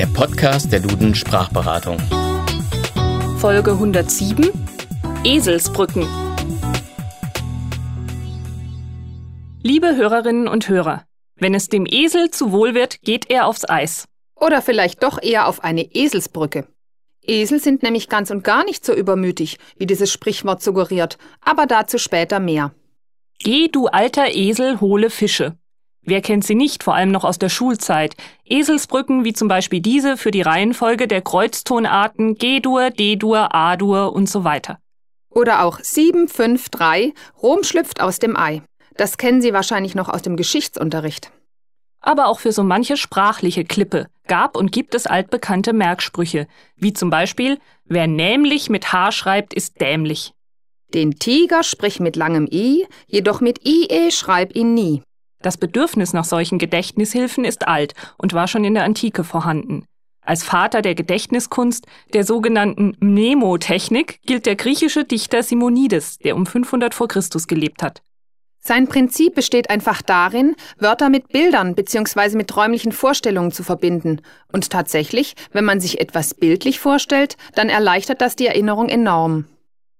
der Podcast der Duden Sprachberatung. Folge 107 Eselsbrücken. Liebe Hörerinnen und Hörer, wenn es dem Esel zu wohl wird, geht er aufs Eis. Oder vielleicht doch eher auf eine Eselsbrücke. Esel sind nämlich ganz und gar nicht so übermütig, wie dieses Sprichwort suggeriert, aber dazu später mehr. Geh, du alter Esel, hole Fische. Wer kennt sie nicht, vor allem noch aus der Schulzeit? Eselsbrücken wie zum Beispiel diese für die Reihenfolge der Kreuztonarten G-Dur, D-Dur, A-Dur und so weiter. Oder auch 753, Rom schlüpft aus dem Ei. Das kennen Sie wahrscheinlich noch aus dem Geschichtsunterricht. Aber auch für so manche sprachliche Klippe gab und gibt es altbekannte Merksprüche, wie zum Beispiel Wer nämlich mit H schreibt, ist dämlich. Den Tiger sprich mit langem I, jedoch mit IE schreib ihn nie. Das Bedürfnis nach solchen Gedächtnishilfen ist alt und war schon in der Antike vorhanden. Als Vater der Gedächtniskunst, der sogenannten Mnemotechnik, gilt der griechische Dichter Simonides, der um 500 vor Christus gelebt hat. Sein Prinzip besteht einfach darin, Wörter mit Bildern bzw. mit räumlichen Vorstellungen zu verbinden. Und tatsächlich, wenn man sich etwas bildlich vorstellt, dann erleichtert das die Erinnerung enorm.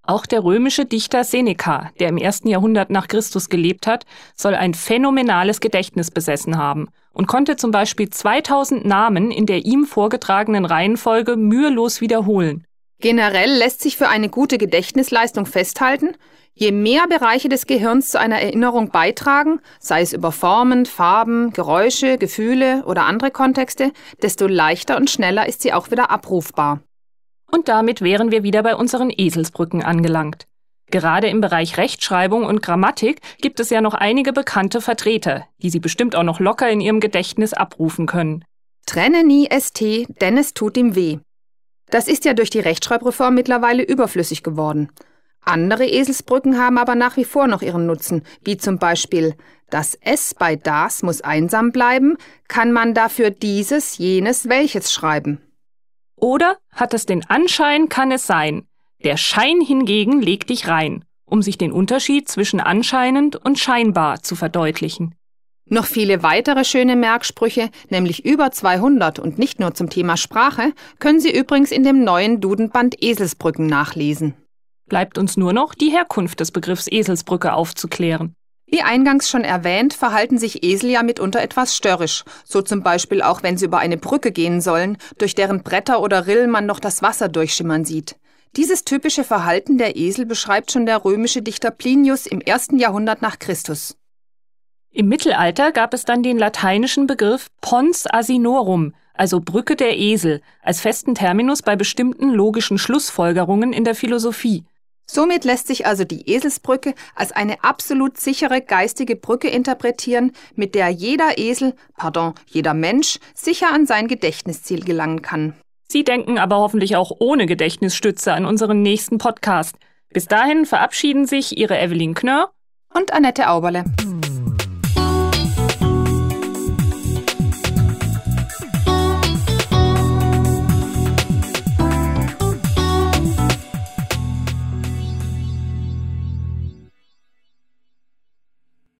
Auch der römische Dichter Seneca, der im ersten Jahrhundert nach Christus gelebt hat, soll ein phänomenales Gedächtnis besessen haben und konnte zum Beispiel 2000 Namen in der ihm vorgetragenen Reihenfolge mühelos wiederholen. Generell lässt sich für eine gute Gedächtnisleistung festhalten, je mehr Bereiche des Gehirns zu einer Erinnerung beitragen, sei es über Formen, Farben, Geräusche, Gefühle oder andere Kontexte, desto leichter und schneller ist sie auch wieder abrufbar. Und damit wären wir wieder bei unseren Eselsbrücken angelangt. Gerade im Bereich Rechtschreibung und Grammatik gibt es ja noch einige bekannte Vertreter, die Sie bestimmt auch noch locker in Ihrem Gedächtnis abrufen können. Trenne nie ST, denn es tut ihm weh. Das ist ja durch die Rechtschreibreform mittlerweile überflüssig geworden. Andere Eselsbrücken haben aber nach wie vor noch ihren Nutzen, wie zum Beispiel das S bei das muss einsam bleiben, kann man dafür dieses, jenes, welches schreiben. Oder hat es den Anschein, kann es sein. Der Schein hingegen legt dich rein, um sich den Unterschied zwischen anscheinend und scheinbar zu verdeutlichen. Noch viele weitere schöne Merksprüche, nämlich über 200 und nicht nur zum Thema Sprache, können Sie übrigens in dem neuen Dudenband Eselsbrücken nachlesen. Bleibt uns nur noch die Herkunft des Begriffs Eselsbrücke aufzuklären. Wie eingangs schon erwähnt, verhalten sich Esel ja mitunter etwas störrisch, so zum Beispiel auch wenn sie über eine Brücke gehen sollen, durch deren Bretter oder Rillen man noch das Wasser durchschimmern sieht. Dieses typische Verhalten der Esel beschreibt schon der römische Dichter Plinius im ersten Jahrhundert nach Christus. Im Mittelalter gab es dann den lateinischen Begriff Pons Asinorum, also Brücke der Esel, als festen Terminus bei bestimmten logischen Schlussfolgerungen in der Philosophie. Somit lässt sich also die Eselsbrücke als eine absolut sichere geistige Brücke interpretieren, mit der jeder Esel, pardon, jeder Mensch sicher an sein Gedächtnisziel gelangen kann. Sie denken aber hoffentlich auch ohne Gedächtnisstütze an unseren nächsten Podcast. Bis dahin verabschieden sich Ihre Evelyn Knörr und Annette Auberle.